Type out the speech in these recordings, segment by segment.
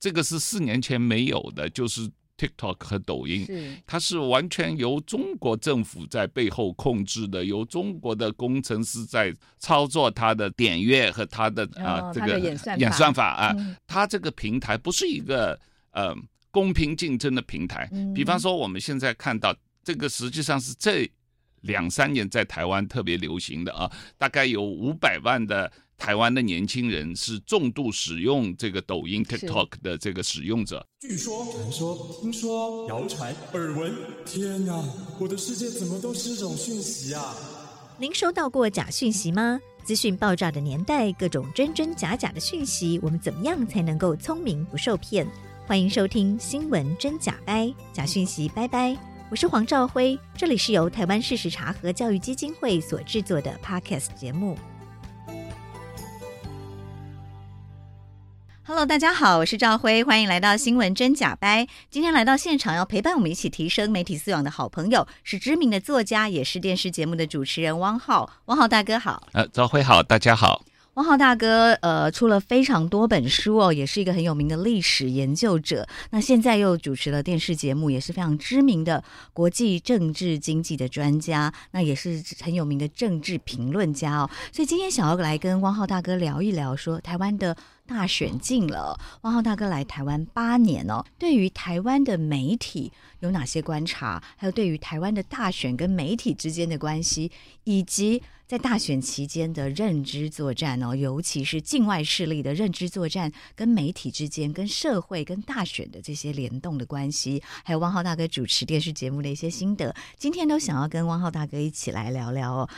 这个是四年前没有的，就是 TikTok 和抖音，它是完全由中国政府在背后控制的，由中国的工程师在操作它的点阅和它的啊这个演算法啊，它这个平台不是一个呃公平竞争的平台。比方说我们现在看到这个实际上是这。两三年在台湾特别流行的啊，大概有五百万的台湾的年轻人是重度使用这个抖音 TikTok 的这个使用者。据说、传说、听说、谣传、耳闻，天哪，我的世界怎么都是这种讯息啊？您收到过假讯息吗？资讯爆炸的年代，各种真真假假的讯息，我们怎么样才能够聪明不受骗？欢迎收听新闻真假掰，假讯息拜拜。我是黄兆辉，这里是由台湾事实查核教育基金会所制作的 Podcast 节目。Hello，大家好，我是赵辉，欢迎来到新闻真假掰。今天来到现场要陪伴我们一起提升媒体素养的好朋友，是知名的作家，也是电视节目的主持人汪浩。汪浩大哥好，呃，赵辉好，大家好。汪浩大哥，呃，出了非常多本书哦，也是一个很有名的历史研究者。那现在又主持了电视节目，也是非常知名的国际政治经济的专家，那也是很有名的政治评论家哦。所以今天想要来跟汪浩大哥聊一聊说，说台湾的大选近了，汪浩大哥来台湾八年哦，对于台湾的媒体有哪些观察？还有对于台湾的大选跟媒体之间的关系，以及。在大选期间的认知作战哦，尤其是境外势力的认知作战，跟媒体之间、跟社会、跟大选的这些联动的关系，还有汪浩大哥主持电视节目的一些心得，今天都想要跟汪浩大哥一起来聊聊哦。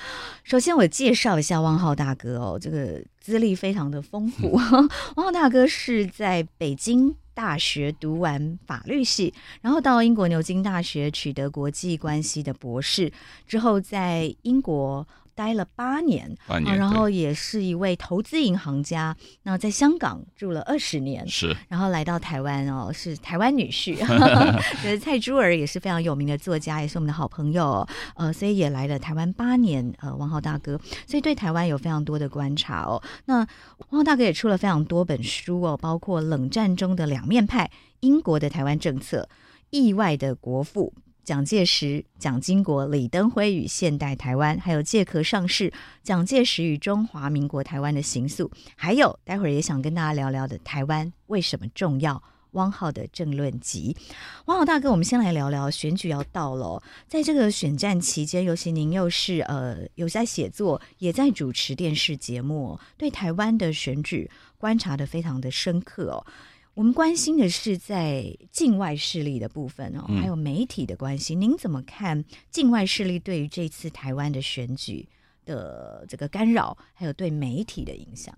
首先，我介绍一下汪浩大哥哦，这个资历非常的丰富。汪浩大哥是在北京大学读完法律系，然后到英国牛津大学取得国际关系的博士，之后在英国。待了八年，八年，然后也是一位投资银行家。那在香港住了二十年，是，然后来到台湾哦，是台湾女婿。就是蔡珠儿也是非常有名的作家，也是我们的好朋友。呃，所以也来了台湾八年。呃，王浩大哥，所以对台湾有非常多的观察哦。那王浩大哥也出了非常多本书哦，包括《冷战中的两面派》、英国的台湾政策、意外的国父。蒋介石、蒋经国、李登辉与现代台湾，还有借壳上市、蒋介石与中华民国台湾的刑诉，还有待会儿也想跟大家聊聊的台湾为什么重要？汪浩的政论集。汪浩大哥，我们先来聊聊选举要到了，在这个选战期间，尤其您又是呃有在写作，也在主持电视节目，对台湾的选举观察得非常的深刻哦。我们关心的是在境外势力的部分哦，还有媒体的关系。嗯、您怎么看境外势力对于这次台湾的选举的这个干扰，还有对媒体的影响？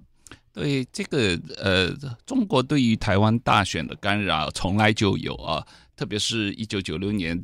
对这个呃，中国对于台湾大选的干扰从来就有啊，特别是一九九六年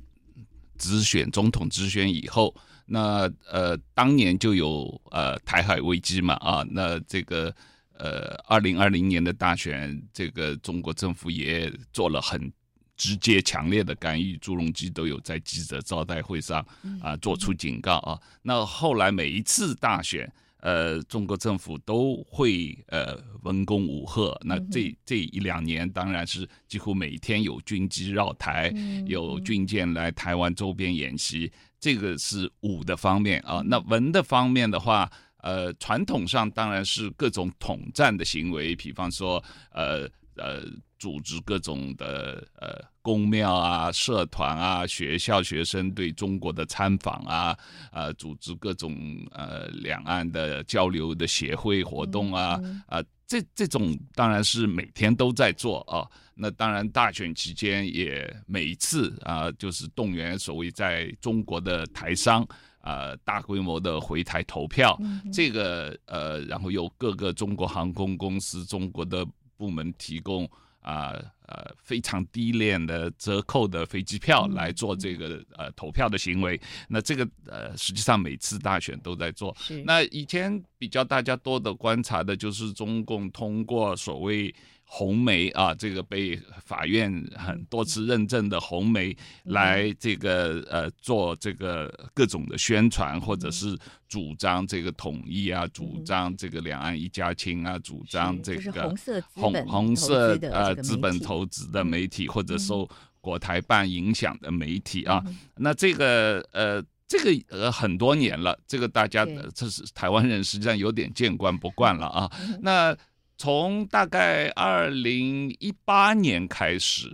直选总统直选以后，那呃当年就有呃台海危机嘛啊，那这个。呃，二零二零年的大选，这个中国政府也做了很直接、强烈的干预。朱镕基都有在记者招待会上啊做出警告啊。那后来每一次大选，呃，中国政府都会呃文攻武吓。那这这一两年，当然是几乎每天有军机绕台，有军舰来台湾周边演习。这个是武的方面啊。那文的方面的话。呃，传统上当然是各种统战的行为，比方说，呃呃，组织各种的呃宫庙啊、社团啊、学校学生对中国的参访啊，呃，组织各种呃两岸的交流的协会活动啊，啊、这这种当然是每天都在做啊。那当然，大选期间也每一次啊，就是动员所谓在中国的台商。呃，大规模的回台投票，嗯、这个呃，然后由各个中国航空公司、中国的部门提供啊呃，呃非常低廉的折扣的飞机票来做这个、嗯、呃投票的行为。那这个呃，实际上每次大选都在做。那以前比较大家多的观察的就是中共通过所谓红梅啊，这个被法院很多次认证的红梅来这个呃做这个各种的宣传，或者是主张这个统一啊，主张这个两岸一家亲啊，主张这个红色红红色呃资本投资的媒体，或者受国台办影响的媒体啊，那这个呃。这个呃很多年了，这个大家这是台湾人实际上有点见惯不惯了啊。那从大概二零一八年开始，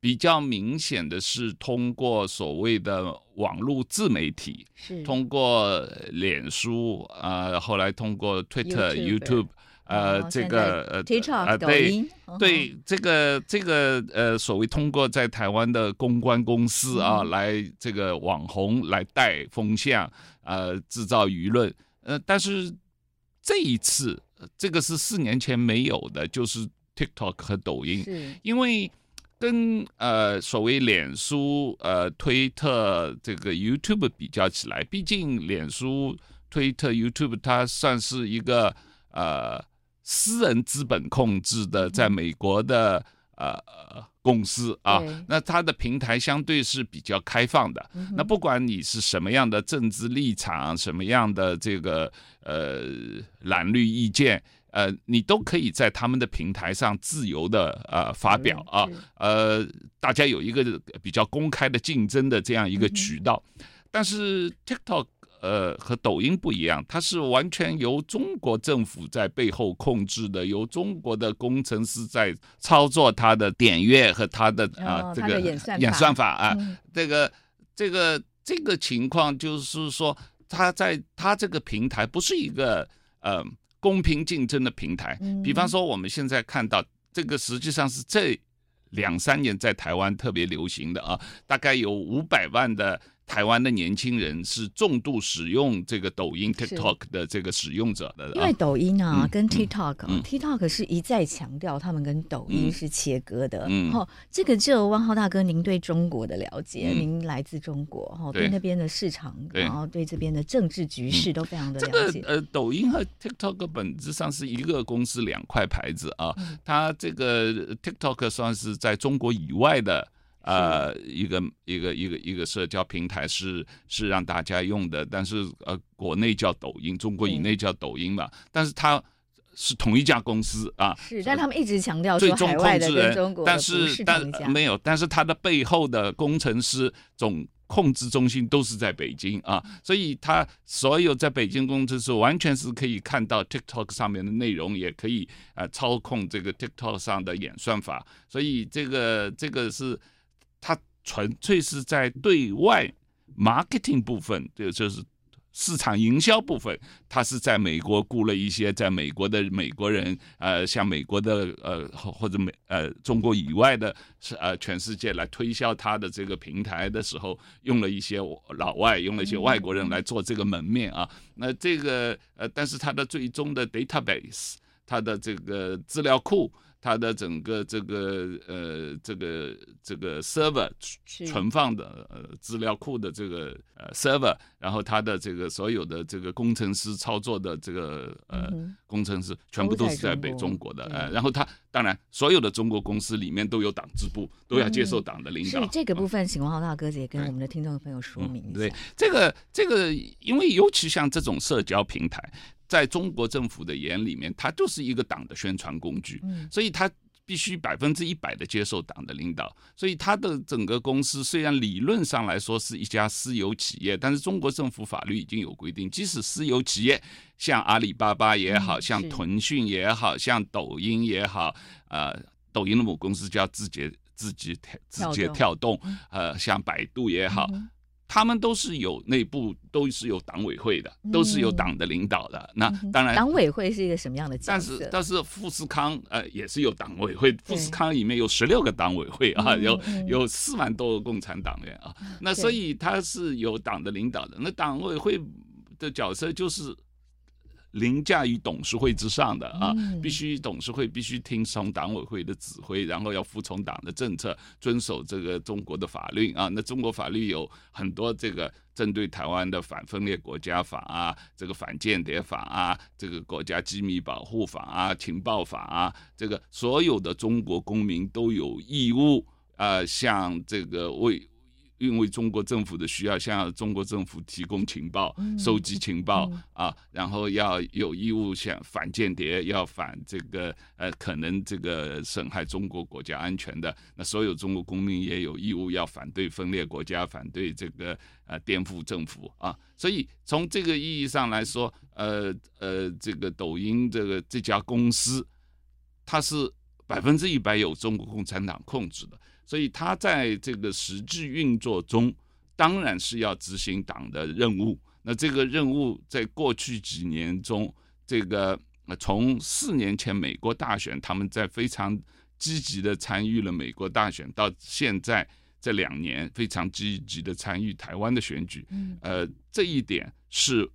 比较明显的是通过所谓的网络自媒体，通过脸书啊，后来通过 Twitter、YouTube。呃，这个呃啊，对对，这个这个呃，所谓通过在台湾的公关公司啊，来这个网红来带风向，呃，制造舆论。呃，但是这一次，这个是四年前没有的，就是 TikTok 和抖音，因为跟呃所谓脸书、呃推特这个 YouTube 比较起来，毕竟脸书、推特、YouTube 它算是一个呃。私人资本控制的，在美国的呃公司啊，那它的平台相对是比较开放的。那不管你是什么样的政治立场，什么样的这个呃蓝绿意见，呃，你都可以在他们的平台上自由的呃发表啊，呃，大家有一个比较公开的竞争的这样一个渠道。但是 TikTok。呃，和抖音不一样，它是完全由中国政府在背后控制的，由中国的工程师在操作它的点阅和它的啊、呃、这个演算法，啊，嗯、这个这个这个情况就是说，它在它这个平台不是一个呃公平竞争的平台。比方说，我们现在看到这个实际上是这两三年在台湾特别流行的啊，大概有五百万的。台湾的年轻人是重度使用这个抖音 TikTok 的这个使用者的，因为抖音啊、嗯、跟 TikTok，TikTok、嗯、是一再强调他们跟抖音是切割的。嗯，然后这个就汪浩大哥，您对中国的了解，嗯、您来自中国，哈，对。那边的市场，然后对这边的政治局势都非常的了解。这个呃，抖音和 TikTok 本质上是一个公司两块牌子啊，嗯、它这个 TikTok 算是在中国以外的。呃，一个一个一个一个社交平台是是让大家用的，但是呃，国内叫抖音，中国以内叫抖音嘛，嗯、但是它是同一家公司啊。是，但他们一直强调说海外的跟中国但是但没有，但是它的背后的工程师总控制中心都是在北京啊，所以它所有在北京工程师完全是可以看到 TikTok 上面的内容，也可以呃操控这个 TikTok 上的演算法，所以这个这个是。纯粹是在对外 marketing 部分，这个就是市场营销部分，他是在美国雇了一些在美国的美国人，呃，像美国的呃或者美呃中国以外的，是呃全世界来推销他的这个平台的时候，用了一些老外，用了一些外国人来做这个门面啊。那这个呃，但是它的最终的 database，它的这个资料库。它的整个这个呃这个这个 server 存放的呃资料库的这个呃 server，然后它的这个所有的这个工程师操作的这个呃工程师全部都是在北中国的呃，然后它当然所有的中国公司里面都有党支部，都要接受党的领导。所以这个部分，请王浩大哥也跟我们的听众朋友说明一下。对，这个这个，因为尤其像这种社交平台。在中国政府的眼里面，它就是一个党的宣传工具，所以它必须百分之一百的接受党的领导。所以它的整个公司虽然理论上来说是一家私有企业，但是中国政府法律已经有规定，即使私有企业，像阿里巴巴也好，像腾讯也好，像抖音也好，呃，抖音的母公司叫字节字节字节跳动，呃，像百度也好。他们都是有内部，都是有党委会的，都是有党的领导的。那当然，党委会是一个什么样的？但是，但是富士康呃也是有党委会，富士康里面有十六个党委会啊，有有四万多个共产党员啊。那所以他是有党的领导的。那党委会的角色就是凌驾于董事会之上的啊，嗯、必须董事会必须听从党委会的指挥，然后要服从党的政策，遵守这个中国的法律啊。那中国法律有很多这个针对台湾的反分裂国家法啊，这个反间谍法啊，这个国家机密保护法啊，情报法啊，这个所有的中国公民都有义务啊，向这个为。因为中国政府的需要，向中国政府提供情报、嗯、收集情报、嗯、啊，然后要有义务向反间谍，要反这个呃可能这个损害中国国家安全的。那所有中国公民也有义务要反对分裂国家，反对这个呃颠覆政府啊。所以从这个意义上来说，呃呃，这个抖音这个这家公司，它是百分之一百由中国共产党控制的。所以他在这个实际运作中，当然是要执行党的任务。那这个任务在过去几年中，这个从四年前美国大选，他们在非常积极的参与了美国大选，到现在这两年非常积极的参与台湾的选举。呃，这一点是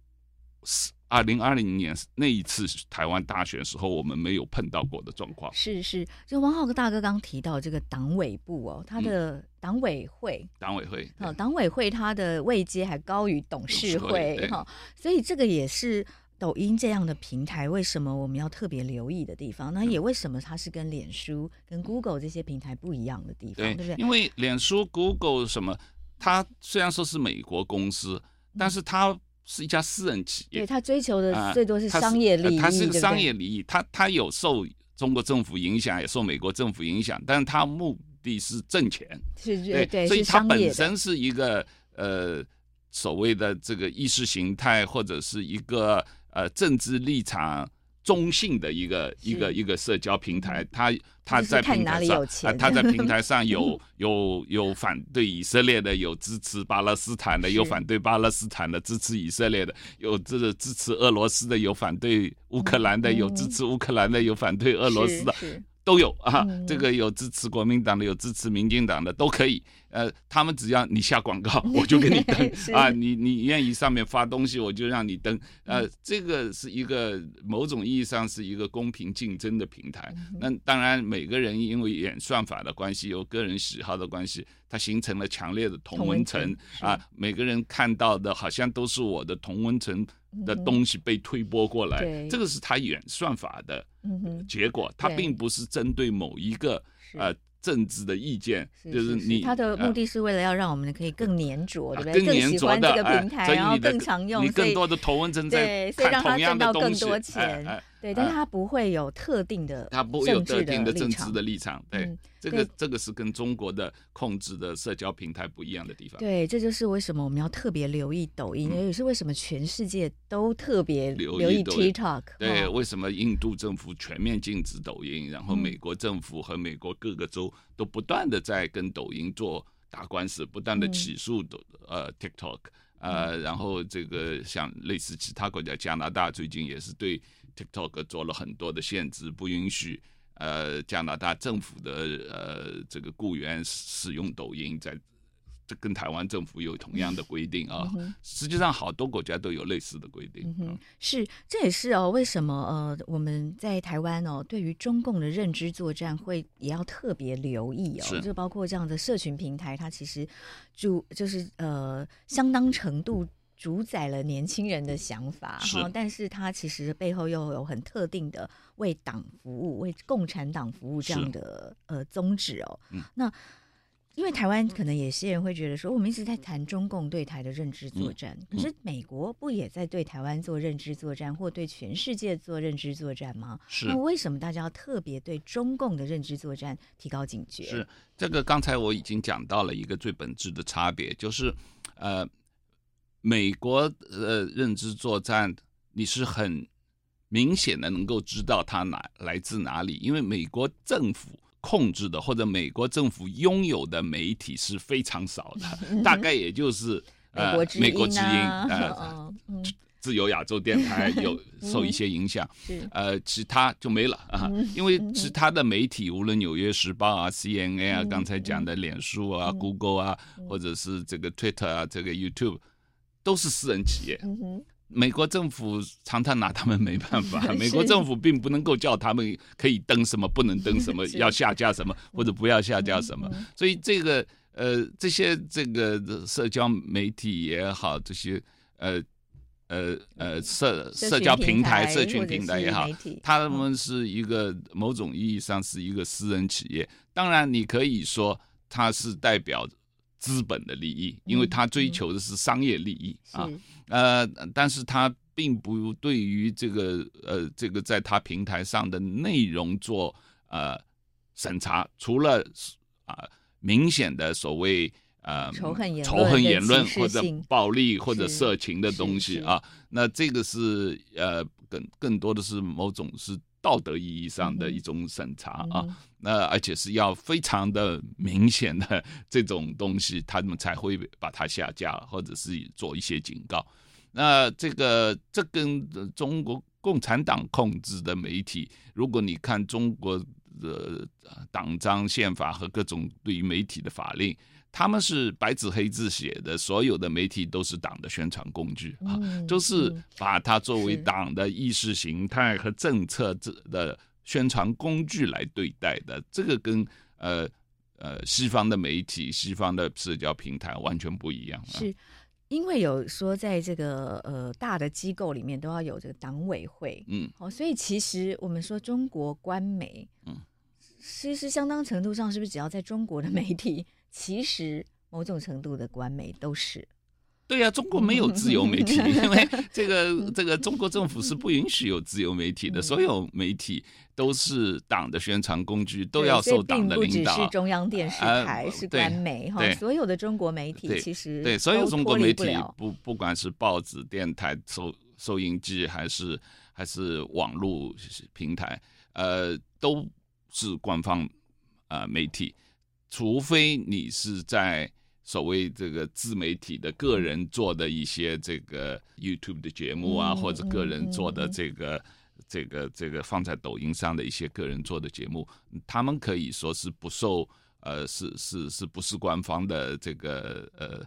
是。二零二零年那一次台湾大选时候，我们没有碰到过的状况。是是，就王浩大哥刚提到这个党委部哦，他的党委会，嗯、党委会，啊，党委会他的位阶还高于董事会哈，所以这个也是抖音这样的平台为什么我们要特别留意的地方。那也为什么它是跟脸书、跟 Google 这些平台不一样的地方，对，对不对？因为脸书、Google 什么，它虽然说是美国公司，但是它。是一家私人企业，对，他追求的最多是商业利益，他是，呃、它是商业利益，对对，它它有受中国政府影响，也受美国政府影响，但是他目的是挣钱，是是对，对，所以他本身是一个呃所谓的这个意识形态或者是一个呃政治立场。中性的一个一个一个社交平台，他他在平台上，他在平台上有有有反对以色列的，有支持巴勒斯坦的，有反对巴勒斯坦的，支持以色列的，有这个支持俄罗斯的，有反对乌克兰的，有支持乌克兰的，有反对俄罗斯的，都有啊。这个有支持国民党的，有支持民进党的，都可以。呃，他们只要你下广告，我就给你登 啊！你你愿意上面发东西，我就让你登。呃，这个是一个某种意义上是一个公平竞争的平台。那当然，每个人因为演算法的关系，有个人喜好的关系，它形成了强烈的同温层啊。每个人看到的好像都是我的同温层的东西被推波过来，这个是他演算法的结果，它并不是针对某一个呃。政治的意见就是你，他的目的是为了要让我们可以更粘着，呃、对不对？更喜欢这个平台，呃、然后更常用，你更多的同温层在看同样的东西。对，但是他不会有特定的，它不会有特定的政治的立场。对，嗯、这个这个是跟中国的控制的社交平台不一样的地方。对，这就是为什么我们要特别留意抖音，嗯、也是为什么全世界都特别留意 TikTok。对，为什么印度政府全面禁止抖音，然后美国政府和美国各个州都不断的在跟抖音做打官司，不断的起诉抖、嗯、呃 TikTok，呃，然后这个像类似其他国家，加拿大最近也是对。TikTok 做了很多的限制，不允许呃加拿大政府的呃这个雇员使用抖音，在这跟台湾政府有同样的规定啊。嗯、实际上，好多国家都有类似的规定。嗯，是，这也是哦，为什么呃我们在台湾哦，对于中共的认知作战会也要特别留意哦，就包括这样的社群平台，它其实就就是呃相当程度。主宰了年轻人的想法，哈，但是他其实背后又有很特定的为党服务、为共产党服务这样的呃宗旨哦。嗯、那因为台湾可能有些人会觉得说，我们一直在谈中共对台的认知作战，嗯、可是美国不也在对台湾做认知作战，或对全世界做认知作战吗？是。那为什么大家要特别对中共的认知作战提高警觉？是这个，刚才我已经讲到了一个最本质的差别，就是呃。美国呃认知作战，你是很明显的能够知道它哪来自哪里，因为美国政府控制的或者美国政府拥有的媒体是非常少的，大概也就是呃美国之音呃自由亚洲电台有受一些影响，呃其他就没了啊，因为其他的媒体无论纽约时报啊、CNN 啊、刚才讲的脸书啊、Google 啊，或者是这个 Twitter 啊、这个 YouTube。都是私人企业，美国政府常常拿他们没办法，美国政府并不能够叫他们可以登什么，不能登什么，要下架什么或者不要下架什么。所以这个呃，这些这个社交媒体也好，这些呃呃呃社社交平台、社群平台也好，他们是一个某种意义上是一个私人企业。当然，你可以说它是代表资本的利益，因为他追求的是商业利益啊。呃，但是他并不对于这个呃这个在他平台上的内容做呃审查，除了啊、呃、明显的所谓呃仇恨言论、仇恨言论或者暴力或者色情的东西啊，那这个是呃更更多的是某种是道德意义上的一种审查啊，嗯、那而且是要非常的明显的这种东西，他们才会把它下架，或者是做一些警告。那这个这跟中国共产党控制的媒体，如果你看中国的党章、宪法和各种对于媒体的法令。他们是白纸黑字写的，所有的媒体都是党的宣传工具啊，就是把它作为党的意识形态和政策的宣传工具来对待的。这个跟呃呃西方的媒体、西方的社交平台完全不一样。是因为有说在这个呃大的机构里面都要有这个党委会，嗯，哦，所以其实我们说中国官媒，嗯，其实相当程度上是不是只要在中国的媒体？其实某种程度的官媒都是，对呀、啊，中国没有自由媒体，因为这个这个中国政府是不允许有自由媒体的，所有媒体都是党的宣传工具，都要受党的领导。不只是中央电视台、呃、是官媒哈，所有的中国媒体其实对，对所有中国媒体不不管是报纸、电台、收收音机还是还是网络平台，呃，都是官方啊、呃、媒体。除非你是在所谓这个自媒体的个人做的一些这个 YouTube 的节目啊，或者个人做的这个这个这个放在抖音上的一些个人做的节目，他们可以说是不受呃是是是不是官方的这个呃。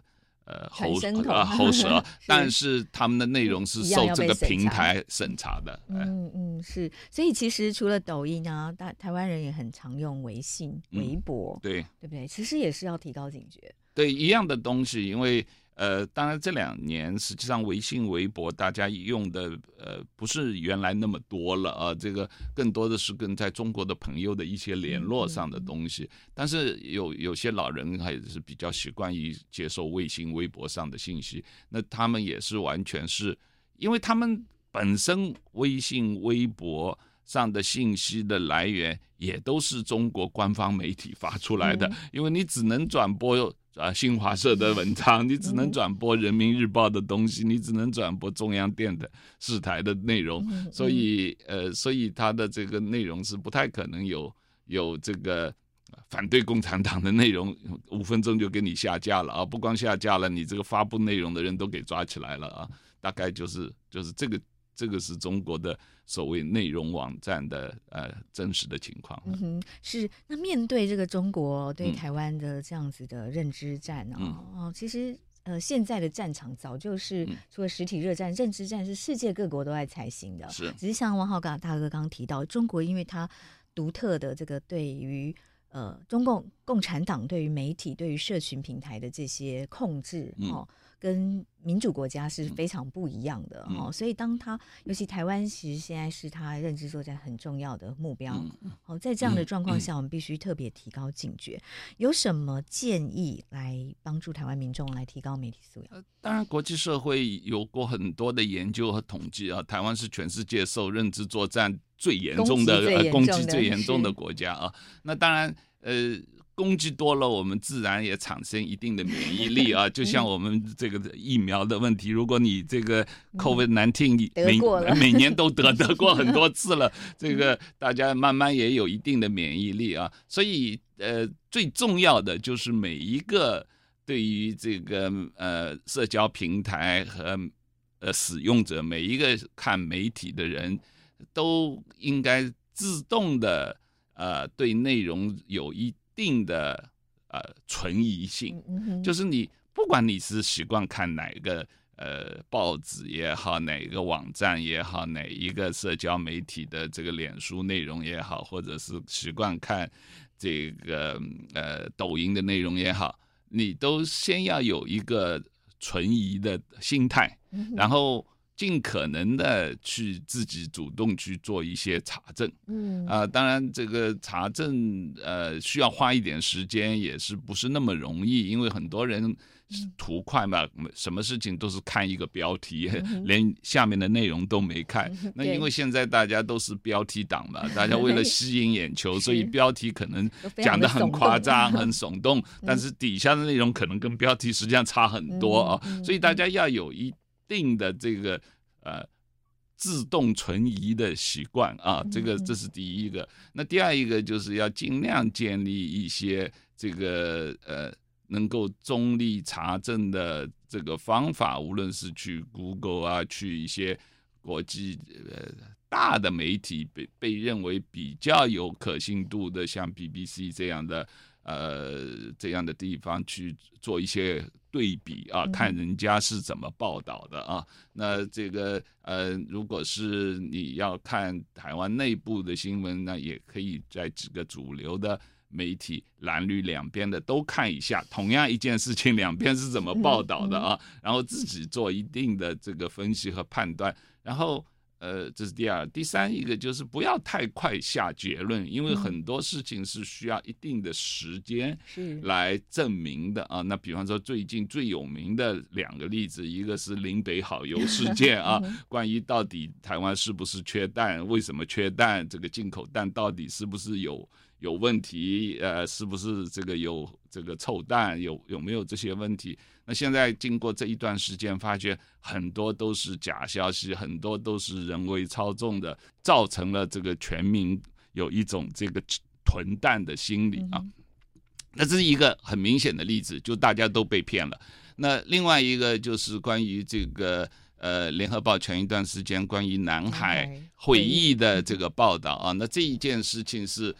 呃，喉啊 喉舌，但是他们的内容是受这个平台审查的。嗯嗯，是，所以其实除了抖音啊，大台湾人也很常用微信、微博，嗯、对对不对？其实也是要提高警觉。对，一样的东西，因为。呃，当然这两年实际上微信、微博大家用的呃不是原来那么多了啊，这个更多的是跟在中国的朋友的一些联络上的东西。但是有有些老人还是比较习惯于接受微信、微博上的信息，那他们也是完全是因为他们本身微信、微博上的信息的来源也都是中国官方媒体发出来的，因为你只能转播。啊，新华社的文章，你只能转播人民日报的东西，你只能转播中央电的视台的内容，所以呃，所以它的这个内容是不太可能有有这个反对共产党的内容，五分钟就给你下架了啊！不光下架了，你这个发布内容的人都给抓起来了啊！大概就是就是这个。这个是中国的所谓内容网站的呃真实的情况。嗯哼，是。那面对这个中国对台湾的这样子的认知战啊，哦、嗯，其实呃现在的战场早就是除了实体热战，嗯、认知战是世界各国都在采行的。是。只是像王浩刚大哥刚刚提到，中国因为它独特的这个对于呃中共共产党对于媒体对于社群平台的这些控制哦。嗯跟民主国家是非常不一样的哈、嗯哦，所以当他尤其台湾其实现在是他认知作战很重要的目标。哦，在这样的状况下，我们必须特别提高警觉。有什么建议来帮助台湾民众来提高媒体素养？当然，国际社会有过很多的研究和统计啊，台湾是全世界受认知作战最严重的攻击最严重的国家啊。那当然，呃。攻击多了，我们自然也产生一定的免疫力啊。就像我们这个疫苗的问题，如果你这个 COVID-19 每 每年都得得过很多次了，这个大家慢慢也有一定的免疫力啊。所以呃，最重要的就是每一个对于这个呃社交平台和呃使用者，每一个看媒体的人都应该自动的呃对内容有一。定的呃存疑性，就是你不管你是习惯看哪一个呃报纸也好，哪一个网站也好，哪一个社交媒体的这个脸书内容也好，或者是习惯看这个呃抖音的内容也好，你都先要有一个存疑的心态，然后。尽可能的去自己主动去做一些查证，嗯。啊、呃，当然这个查证呃需要花一点时间，也是不是那么容易，因为很多人图快嘛，什么事情都是看一个标题，连下面的内容都没看。那因为现在大家都是标题党嘛，大家为了吸引眼球，所以标题可能讲的很夸张、很耸动，但是底下的内容可能跟标题实际上差很多啊，所以大家要有一。定的这个呃自动存疑的习惯啊，这个这是第一个。那第二一个就是要尽量建立一些这个呃能够中立查证的这个方法，无论是去 Google 啊，去一些国际呃大的媒体被被认为比较有可信度的，像 BBC 这样的。呃，这样的地方去做一些对比啊，看人家是怎么报道的啊。那这个呃，如果是你要看台湾内部的新闻，呢也可以在几个主流的媒体蓝绿两边的都看一下，同样一件事情两边是怎么报道的啊，然后自己做一定的这个分析和判断，然后。呃，这是第二，第三一个就是不要太快下结论，因为很多事情是需要一定的时间来证明的啊。那比方说最近最有名的两个例子，一个是林北好油事 件啊，关于到底台湾是不是缺蛋，为什么缺蛋，这个进口蛋到底是不是有有问题，呃，是不是这个有这个臭蛋，有有没有这些问题？那现在经过这一段时间，发觉很多都是假消息，很多都是人为操纵的，造成了这个全民有一种这个囤蛋的心理啊。那这是一个很明显的例子，就大家都被骗了。那另外一个就是关于这个呃，联合报前一段时间关于南海会议的这个报道啊，那这一件事情是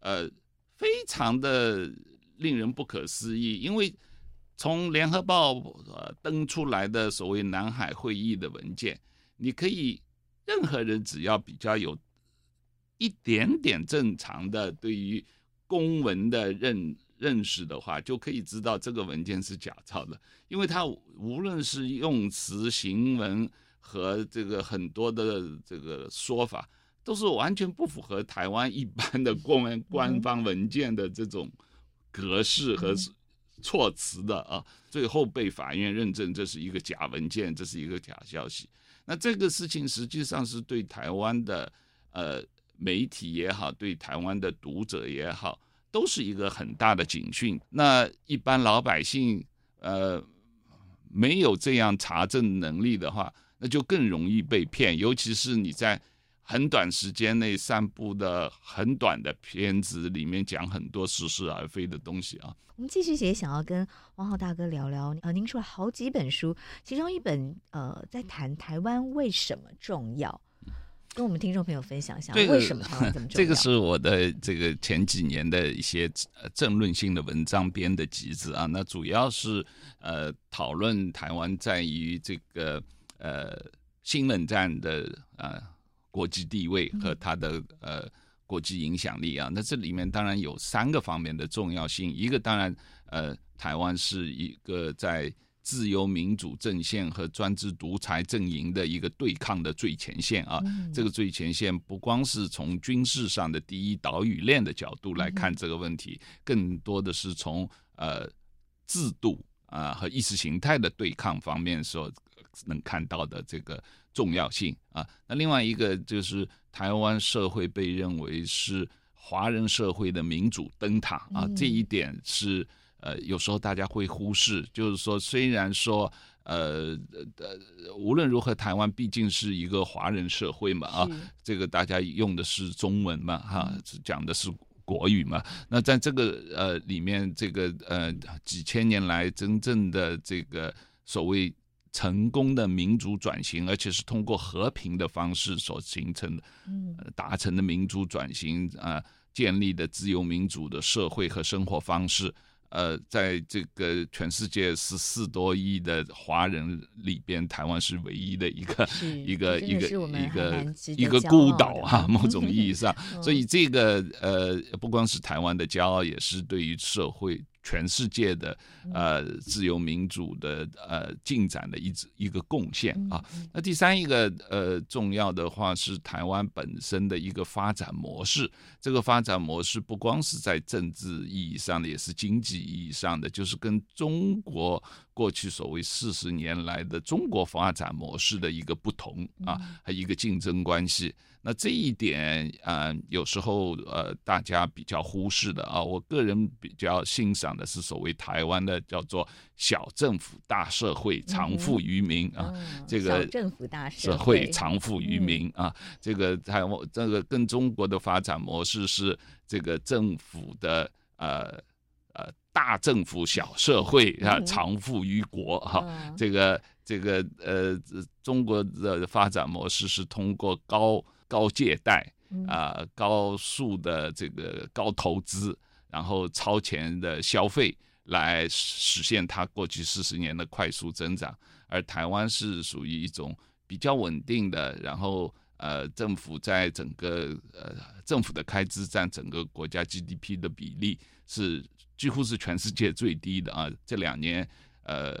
呃非常的令人不可思议，因为。从联合报呃登出来的所谓南海会议的文件，你可以任何人只要比较有一点点正常的对于公文的认认识的话，就可以知道这个文件是假造的，因为它无论是用词、行文和这个很多的这个说法，都是完全不符合台湾一般的公文官方文件的这种格式和。措辞的啊，最后被法院认证这是一个假文件，这是一个假消息。那这个事情实际上是对台湾的呃媒体也好，对台湾的读者也好，都是一个很大的警讯。那一般老百姓呃没有这样查证能力的话，那就更容易被骗，尤其是你在。很短时间内散布的很短的片子里面讲很多似是而非的东西啊。我们继续也想要跟王浩大哥聊聊，呃，您出了好几本书，其中一本呃在谈台湾为什么重要，跟我们听众朋友分享一下为什么台湾这么重要。这个是我的这个前几年的一些政论性的文章编的集子啊，那主要是呃讨论台湾在于这个呃新冷战的啊。呃国际地位和它的呃国际影响力啊，那这里面当然有三个方面的重要性。一个当然呃，台湾是一个在自由民主阵线和专制独裁阵营的一个对抗的最前线啊。这个最前线不光是从军事上的第一岛屿链的角度来看这个问题，更多的是从呃制度啊和意识形态的对抗方面所能看到的这个。重要性啊，那另外一个就是台湾社会被认为是华人社会的民主灯塔啊，这一点是呃有时候大家会忽视，就是说虽然说呃呃无论如何，台湾毕竟是一个华人社会嘛啊，这个大家用的是中文嘛哈，讲的是国语嘛，那在这个呃里面，这个呃几千年来真正的这个所谓。成功的民主转型，而且是通过和平的方式所形成的，达成的民主转型啊，建立的自由民主的社会和生活方式。呃，在这个全世界十四多亿的华人里边，台湾是唯一的一个一个一个一个一个孤岛啊，某种意义上，所以这个呃，不光是台湾的骄傲，也是对于社会。全世界的呃自由民主的呃进展的一一个贡献啊。那第三一个呃重要的话是台湾本身的一个发展模式。这个发展模式不光是在政治意义上的，也是经济意义上的，就是跟中国过去所谓四十年来的中国发展模式的一个不同啊，还有一个竞争关系。那这一点啊、呃，有时候呃，大家比较忽视的啊，我个人比较欣赏的是所谓台湾的叫做“小政府大社会，长富于民”啊，这个政府大社会长富于民啊，这个台湾这个跟中国的发展模式是这个政府的呃呃大政府小社会啊，长富于国哈，这个这个呃中国的发展模式是通过高高借贷啊、呃，高速的这个高投资，然后超前的消费，来实现它过去四十年的快速增长。而台湾是属于一种比较稳定的，然后呃，政府在整个呃政府的开支占整个国家 GDP 的比例是几乎是全世界最低的啊。这两年呃。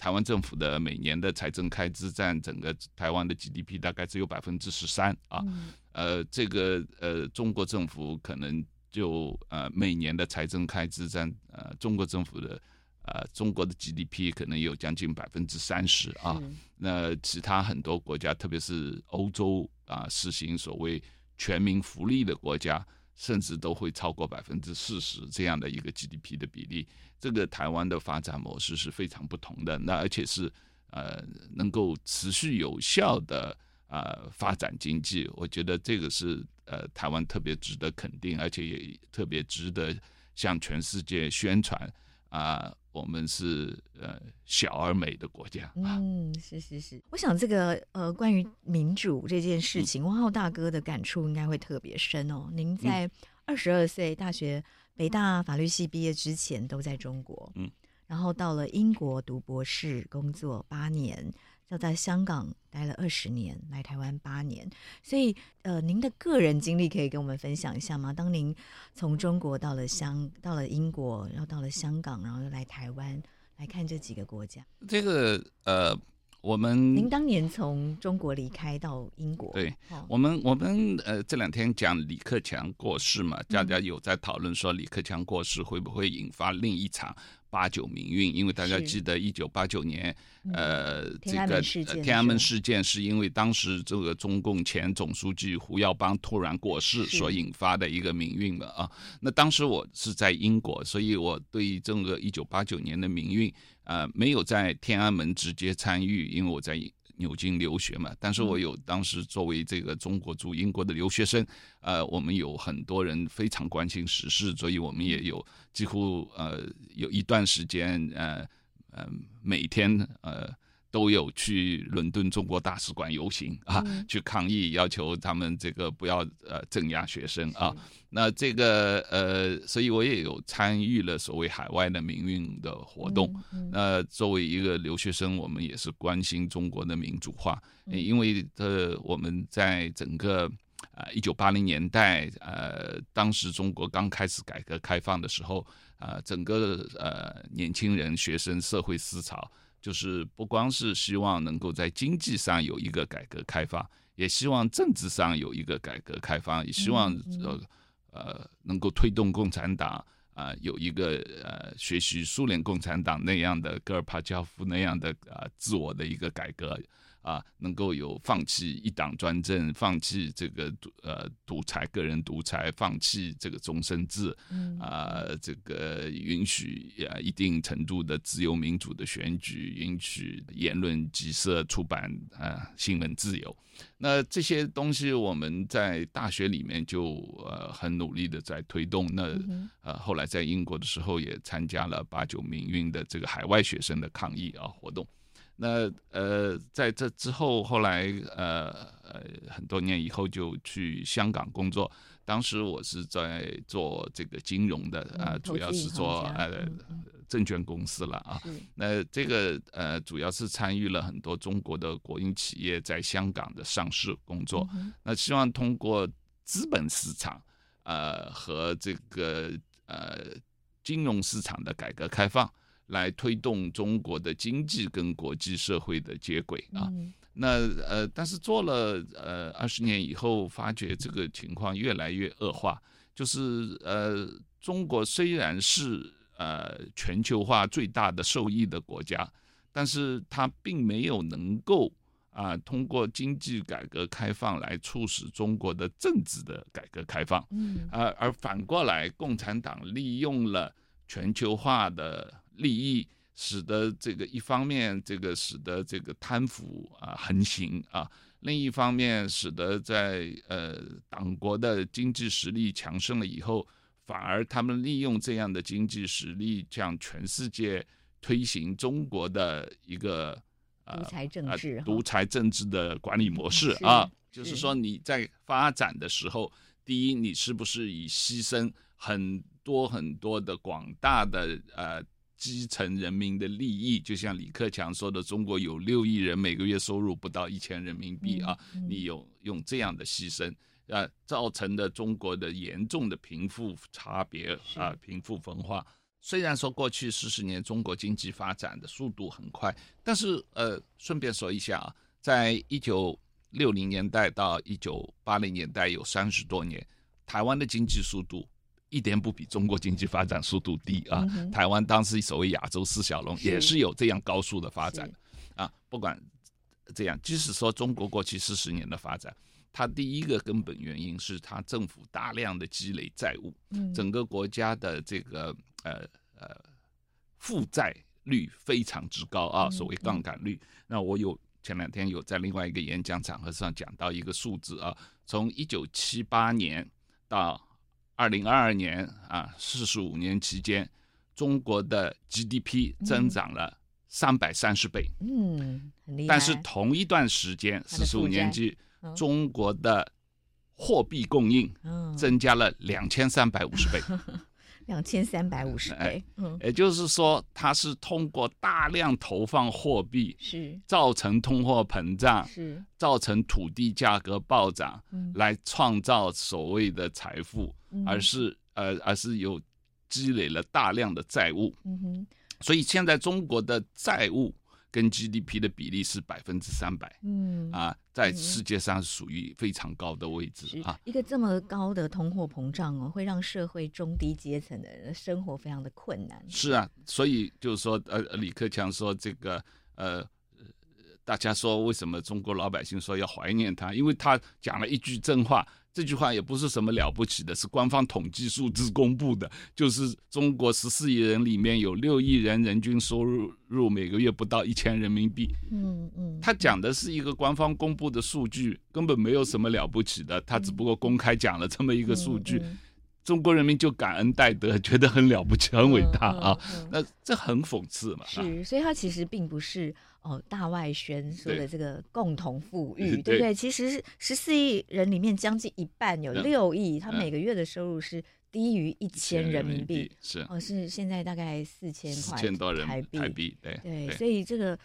台湾政府的每年的财政开支占整个台湾的 GDP 大概只有百分之十三啊，呃，这个呃中国政府可能就呃每年的财政开支占呃中国政府的呃中国的 GDP 可能有将近百分之三十啊，那其他很多国家，特别是欧洲啊，实行所谓全民福利的国家。甚至都会超过百分之四十这样的一个 GDP 的比例，这个台湾的发展模式是非常不同的。那而且是呃能够持续有效的呃发展经济，我觉得这个是呃台湾特别值得肯定，而且也特别值得向全世界宣传啊。我们是呃小而美的国家。嗯，是是是。我想这个呃关于民主这件事情，汪浩大哥的感触应该会特别深哦。您在二十二岁大学北大法律系毕业之前都在中国，嗯，然后到了英国读博士，工作八年。要在香港待了二十年，来台湾八年，所以呃，您的个人经历可以跟我们分享一下吗？当您从中国到了香，到了英国，然后到了香港，然后又来台湾来看这几个国家。这个呃，我们您当年从中国离开到英国，对，哦、我们我们呃这两天讲李克强过世嘛，大家有在讨论说李克强过世会不会引发另一场八九民运，因为大家记得一九八九年，呃，这个天安门事件是因为当时这个中共前总书记胡耀邦突然过世所引发的一个民运了啊。那当时我是在英国，所以我对于这个一九八九年的民运，呃，没有在天安门直接参与，因为我在。牛津留学嘛，但是我有当时作为这个中国驻英国的留学生，呃，我们有很多人非常关心时事，所以我们也有几乎呃有一段时间呃呃每天呃。都有去伦敦中国大使馆游行啊，去抗议，要求他们这个不要呃镇压学生啊。那这个呃，所以我也有参与了所谓海外的民运的活动。那作为一个留学生，我们也是关心中国的民主化，因为呃我们在整个啊一九八零年代呃，当时中国刚开始改革开放的时候啊，整个呃年轻人、学生、社会思潮。就是不光是希望能够在经济上有一个改革开放，也希望政治上有一个改革开放，也希望呃呃能够推动共产党啊、呃、有一个呃学习苏联共产党那样的戈尔巴乔夫那样的啊、呃、自我的一个改革。啊，能够有放弃一党专政，放弃这个呃独裁、个人独裁，放弃这个终身制，啊，这个允许啊一定程度的自由民主的选举，允许言论、集社、出版啊新闻自由。那这些东西我们在大学里面就呃很努力的在推动。那呃后来在英国的时候也参加了八九民运的这个海外学生的抗议啊活动。那呃，在这之后，后来呃呃很多年以后就去香港工作。当时我是在做这个金融的啊、呃，主要是做呃证券公司了啊。那这个呃主要是参与了很多中国的国营企业在香港的上市工作。那希望通过资本市场呃和这个呃金融市场的改革开放。来推动中国的经济跟国际社会的接轨啊，嗯、那呃，但是做了呃二十年以后，发觉这个情况越来越恶化，就是呃，中国虽然是呃全球化最大的受益的国家，但是它并没有能够啊、呃、通过经济改革开放来促使中国的政治的改革开放，嗯，而而反过来，共产党利用了全球化的。利益使得这个一方面，这个使得这个贪腐啊横行啊；另一方面，使得在呃党国的经济实力强盛了以后，反而他们利用这样的经济实力，向全世界推行中国的一个独裁政治、独裁政治的管理模式啊。就是说你在发展的时候，第一，你是不是以牺牲很多很多的广大的呃。基层人民的利益，就像李克强说的，中国有六亿人，每个月收入不到一千人民币啊，你有用这样的牺牲啊，造成的中国的严重的贫富差别啊，贫富分化。虽然说过去四十年中国经济发展的速度很快，但是呃，顺便说一下啊，在一九六零年代到一九八零年代有三十多年，台湾的经济速度。一点不比中国经济发展速度低啊！嗯、台湾当时所谓亚洲四小龙也是有这样高速的发展啊。不管这样，即使说中国过去四十年的发展，它第一个根本原因是它政府大量的积累债务，嗯、整个国家的这个呃呃负债率非常之高啊，所谓杠杆率。嗯、那我有前两天有在另外一个演讲场合上讲到一个数字啊，从一九七八年到二零二二年啊，四十五年期间，中国的 GDP 增长了三百三十倍。嗯，很厉害。但是同一段时间，四十五年期，嗯、中国的货币供应增加了两千三百五十倍。两千三百五十倍。嗯，也就是说，它是通过大量投放货币，是。造成通货膨胀，是。造成土地价格暴涨，嗯、来创造所谓的财富。而是呃，而是有积累了大量的债务，嗯哼，所以现在中国的债务跟 GDP 的比例是百分之三百，嗯啊，在世界上属于非常高的位置啊。一个这么高的通货膨胀哦，会让社会中低阶层的人生活非常的困难。是啊，所以就是说，呃，李克强说这个，呃，大家说为什么中国老百姓说要怀念他？因为他讲了一句真话。这句话也不是什么了不起的，是官方统计数字公布的，就是中国十四亿人里面有六亿人人均收入入每个月不到一千人民币。嗯嗯，他讲的是一个官方公布的数据，根本没有什么了不起的，他只不过公开讲了这么一个数据，中国人民就感恩戴德，觉得很了不起，很伟大啊。那这很讽刺嘛。是，所以他其实并不是。哦，大外宣说的这个共同富裕，对，对不对？其实十四亿人里面，将近一半有六亿，嗯、他每个月的收入是低于一千人民币，是哦，是现在大概四千块四千多人台币，台币对对，对所以这个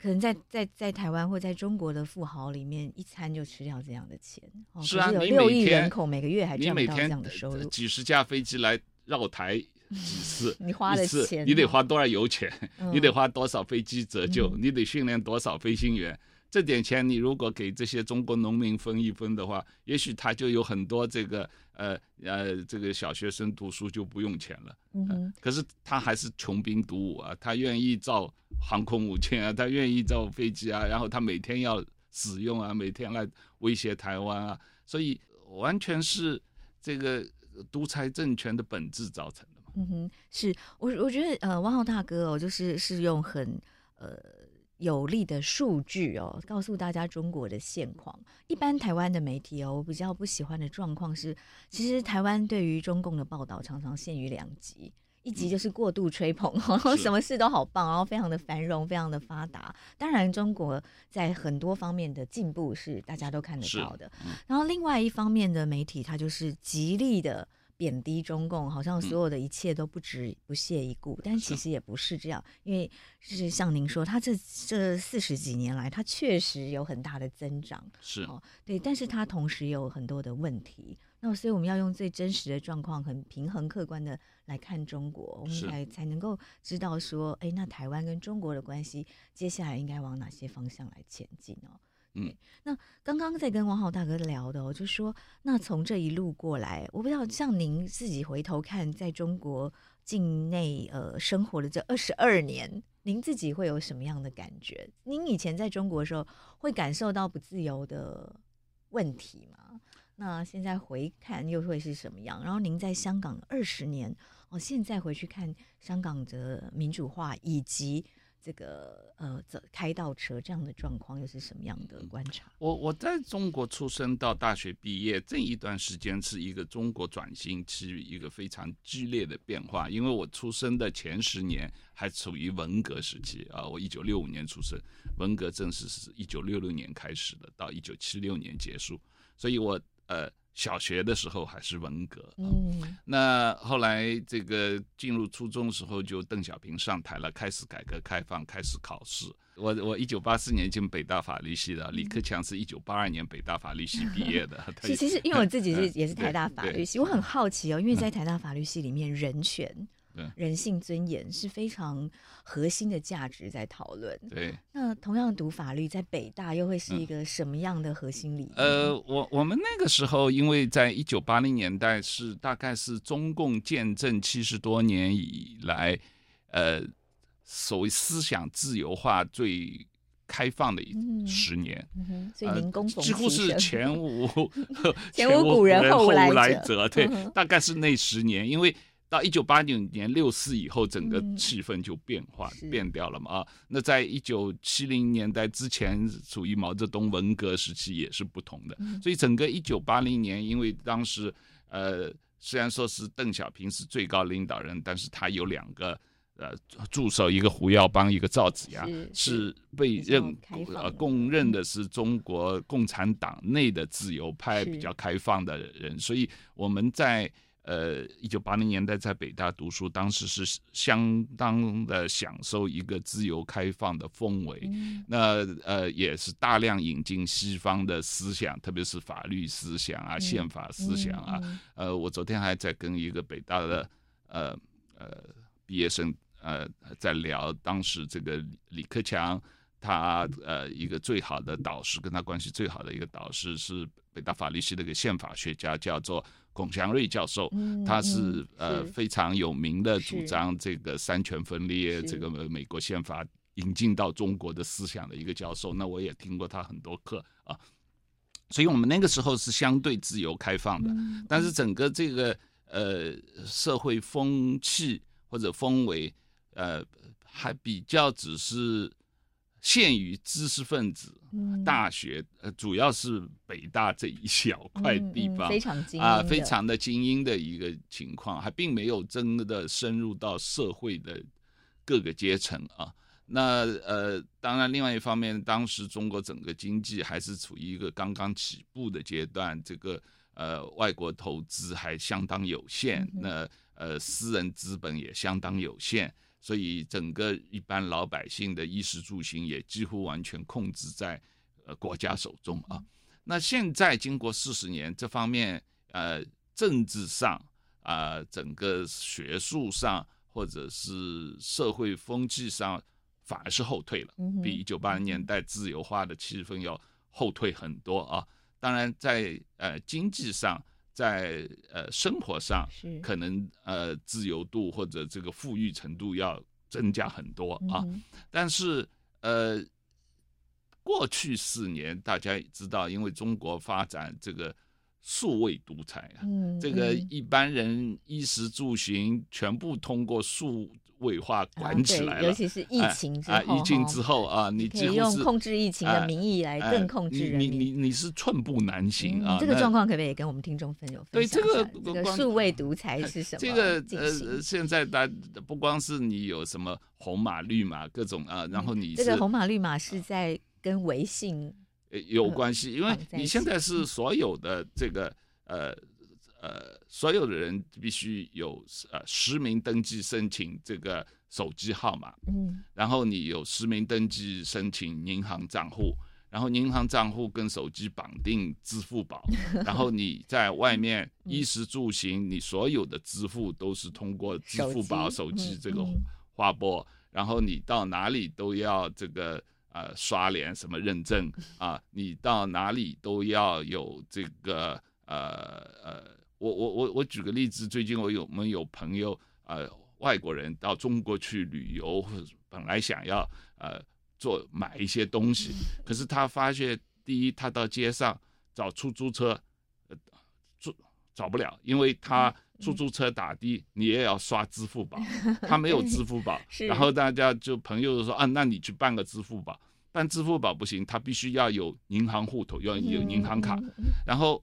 可能在在在台湾或在中国的富豪里面，一餐就吃掉这样的钱。哦、是啊，有六亿人口，每个月还赚不到这样的收入，几十架飞机来绕台。几次？你花的钱，你得花多少油钱？嗯、你得花多少飞机折旧？嗯、你得训练多少飞行员？这点钱你如果给这些中国农民分一分的话，也许他就有很多这个呃呃这个小学生读书就不用钱了。嗯、呃，可是他还是穷兵黩武啊，他愿意造航空母舰啊，他愿意造飞机啊，然后他每天要使用啊，每天来威胁台湾啊，所以完全是这个独裁政权的本质造成的。嗯哼，是我我觉得呃，汪浩大哥哦，就是是用很呃有力的数据哦，告诉大家中国的现况。一般台湾的媒体哦，我比较不喜欢的状况是，其实台湾对于中共的报道常常限于两极。一集就是过度吹捧，然后什么事都好棒，然后非常的繁荣，非常的发达。当然，中国在很多方面的进步是大家都看得到的。嗯、然后，另外一方面的媒体，它就是极力的。贬低中共，好像所有的一切都不值不屑一顾，嗯、但其实也不是这样，因为就是像您说，他这这四十几年来，他确实有很大的增长，是。哦，对，但是他同时有很多的问题，那所以我们要用最真实的状况，很平衡客观的来看中国，我们才才能够知道说，哎，那台湾跟中国的关系接下来应该往哪些方向来前进哦。嗯，那刚刚在跟王浩大哥聊的，我就说，那从这一路过来，我不知道像您自己回头看，在中国境内呃生活的这二十二年，您自己会有什么样的感觉？您以前在中国的时候，会感受到不自由的问题吗？那现在回看又会是什么样？然后您在香港二十年，哦，现在回去看香港的民主化以及。这个呃，这开倒车这样的状况又是什么样的观察？我我在中国出生到大学毕业这一段时间是一个中国转型期一个非常剧烈的变化，因为我出生的前十年还处于文革时期啊，我一九六五年出生，文革正式是一九六六年开始的，到一九七六年结束，所以我呃。小学的时候还是文革，嗯，那后来这个进入初中的时候，就邓小平上台了，开始改革开放，开始考试。我我一九八四年进北大法律系的，李克强是一九八二年北大法律系毕业的。其其实因为我自己是 也是台大法律系，我很好奇哦，因为在台大法律系里面，人权。人性尊严是非常核心的价值，在讨论。对，那同样读法律，在北大又会是一个什么样的核心理念？呃，我我们那个时候，因为在一九八零年代是大概是中共建政七十多年以来，呃，所谓思想自由化最开放的一十年。嗯嗯、所以您恭逢几乎是前无 前无古人后无来者。对，大概是那十年，因为。到一九八九年六四以后，整个气氛就变化、嗯、变掉了嘛啊。那在一九七零年代之前，处于毛泽东文革时期也是不同的。嗯、所以整个一九八零年，因为当时呃虽然说是邓小平是最高领导人，但是他有两个呃助手，一个胡耀邦，一个赵紫阳，是，是被认呃公认的是中国共产党内的自由派比较开放的人，所以我们在。呃，一九八零年代在北大读书，当时是相当的享受一个自由开放的氛围。嗯、那呃，也是大量引进西方的思想，特别是法律思想啊、宪法思想啊。呃，我昨天还在跟一个北大的呃呃毕业生呃在聊，当时这个李克强他呃一个最好的导师，跟他关系最好的一个导师是北大法律系的一个宪法学家，叫做。龚祥瑞教授，他是呃非常有名的，主张这个三权分立，这个美国宪法引进到中国的思想的一个教授。那我也听过他很多课啊，所以我们那个时候是相对自由开放的，但是整个这个呃社会风气或者氛围呃还比较只是。限于知识分子，大学呃，主要是北大这一小块地方，非常精啊，非常的精英的一个情况，还并没有真的深入到社会的各个阶层啊。那呃，当然，另外一方面，当时中国整个经济还是处于一个刚刚起步的阶段，这个呃，外国投资还相当有限，那呃，私人资本也相当有限。所以，整个一般老百姓的衣食住行也几乎完全控制在呃国家手中啊。那现在经过四十年，这方面呃政治上啊、呃，整个学术上或者是社会风气上，反而是后退了，比一九八零年代自由化的气氛要后退很多啊。当然在，在呃经济上。在呃生活上，可能呃自由度或者这个富裕程度要增加很多啊。嗯、但是呃过去四年大家也知道，因为中国发展这个数位独裁啊，嗯、这个一般人衣食住行全部通过数卫化管起来了，尤其是疫情之后，疫情之后啊，你可以用控制疫情的名义来更控制人民，你你你是寸步难行啊！这个状况可不可以也跟我们听众朋友分享？对，这个数位独裁是什么？这个呃，现在大不光是你有什么红码绿码各种啊，然后你这个红码绿码是在跟微信有关系，因为你现在是所有的这个呃。呃，所有的人必须有呃实名登记申请这个手机号码，嗯，然后你有实名登记申请银行账户，然后银行账户跟手机绑定支付宝，然后你在外面衣食住行，你所有的支付都是通过支付宝手机这个划拨，然后你到哪里都要这个呃刷脸什么认证啊，你到哪里都要有这个呃呃。我我我我举个例子，最近我有我们有朋友呃外国人到中国去旅游，本来想要呃做买一些东西，可是他发现第一，他到街上找出租车，呃，找找不了，因为他出租车打的你也要刷支付宝，他没有支付宝，然后大家就朋友就说啊，那你去办个支付宝，办支付宝不行，他必须要有银行户头，要有银行卡，然后。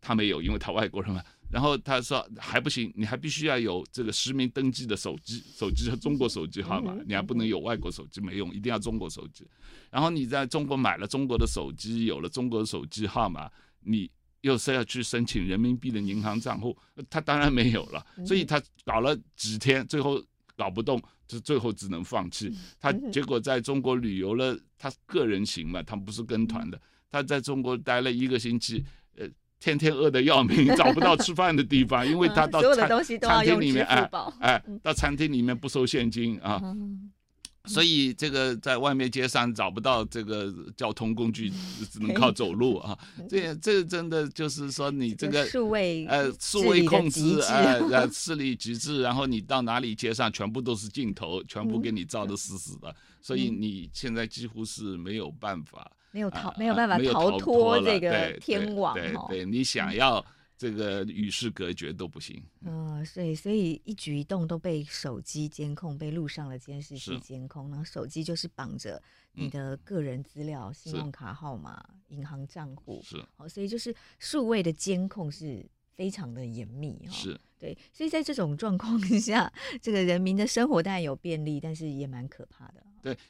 他没有，因为他外国人嘛。然后他说还不行，你还必须要有这个实名登记的手机，手机是中国手机号码，你还不能有外国手机，没用，一定要中国手机。然后你在中国买了中国的手机，有了中国的手机号码，你又是要去申请人民币的银行账户，他当然没有了。所以他搞了几天，最后搞不动，就最后只能放弃。他结果在中国旅游了，他个人行嘛，他不是跟团的，他在中国待了一个星期，呃。天天饿得要命，找不到吃饭的地方，因为他到餐餐厅里面，哎哎，到餐厅里面不收现金啊，所以这个在外面街上找不到这个交通工具，只能靠走路啊。这这真的就是说你这个数位呃数位控制呃呃视力极致，然后你到哪里街上全部都是镜头，全部给你照的死死的，所以你现在几乎是没有办法。没有逃，没有办法逃脱这个天网哈。对，你想要这个与世隔绝都不行。嗯，所以所以一举一动都被手机监控，被路上的监视器监控。然后手机就是绑着你的个人资料、信用卡号码、银行账户。是，哦，所以就是数位的监控是非常的严密哈。是。对，所以在这种状况下，这个人民的生活当然有便利，但是也蛮可怕的。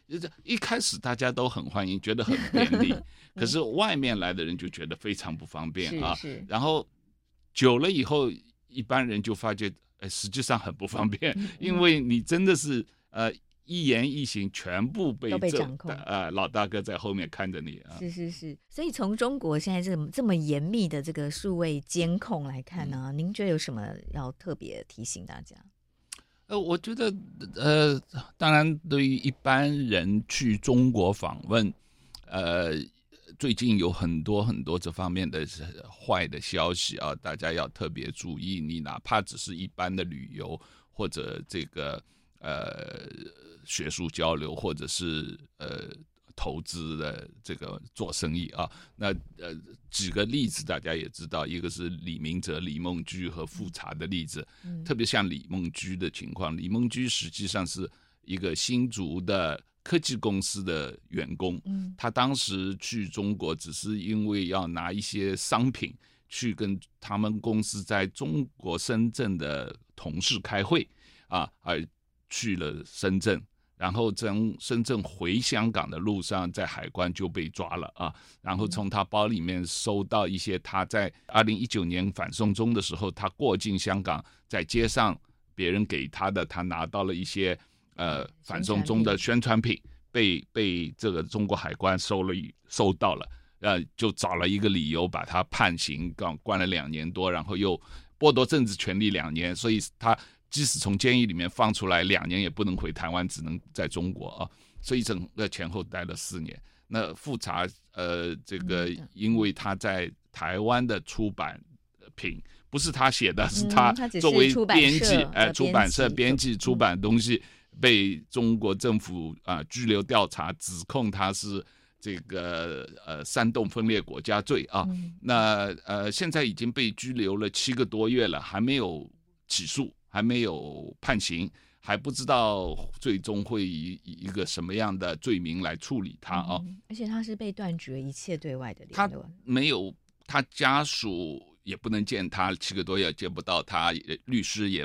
对，这一开始大家都很欢迎，觉得很便利，可是外面来的人就觉得非常不方便啊。是。然后久了以后，一般人就发觉，哎，实际上很不方便，因为你真的是呃。一言一行全部被都被掌控，呃，老大哥在后面看着你啊。是是是，所以从中国现在这么这么严密的这个数位监控来看呢，嗯、您觉得有什么要特别提醒大家？呃，我觉得，呃，当然，对于一般人去中国访问，呃，最近有很多很多这方面的坏的消息啊，大家要特别注意。你哪怕只是一般的旅游或者这个，呃。学术交流，或者是呃投资的这个做生意啊，那呃举个例子，大家也知道，一个是李明哲、李梦居和富察的例子，嗯、特别像李梦居的情况，李梦居实际上是一个新竹的科技公司的员工，嗯、他当时去中国只是因为要拿一些商品去跟他们公司在中国深圳的同事开会啊，而去了深圳。然后从深圳回香港的路上，在海关就被抓了啊！然后从他包里面收到一些他在二零一九年反送中的时候，他过境香港，在街上别人给他的，他拿到了一些呃反送中的宣传品，被被这个中国海关收了收到了，呃，就找了一个理由把他判刑，关关了两年多，然后又剥夺政治权利两年，所以他。即使从监狱里面放出来，两年也不能回台湾，只能在中国啊，所以整个前后待了四年。那复查，呃，这个因为他在台湾的出版品不是他写的，是他作为编辑，哎，出版社编辑出版东西，被中国政府啊拘留调查，指控他是这个呃煽动分裂国家罪啊。那呃现在已经被拘留了七个多月了，还没有起诉。还没有判刑，还不知道最终会以以一个什么样的罪名来处理他啊。嗯，而且他是被断绝一切对外的联络，他没有，他家属也不能见他，七个多月见不到他，律师也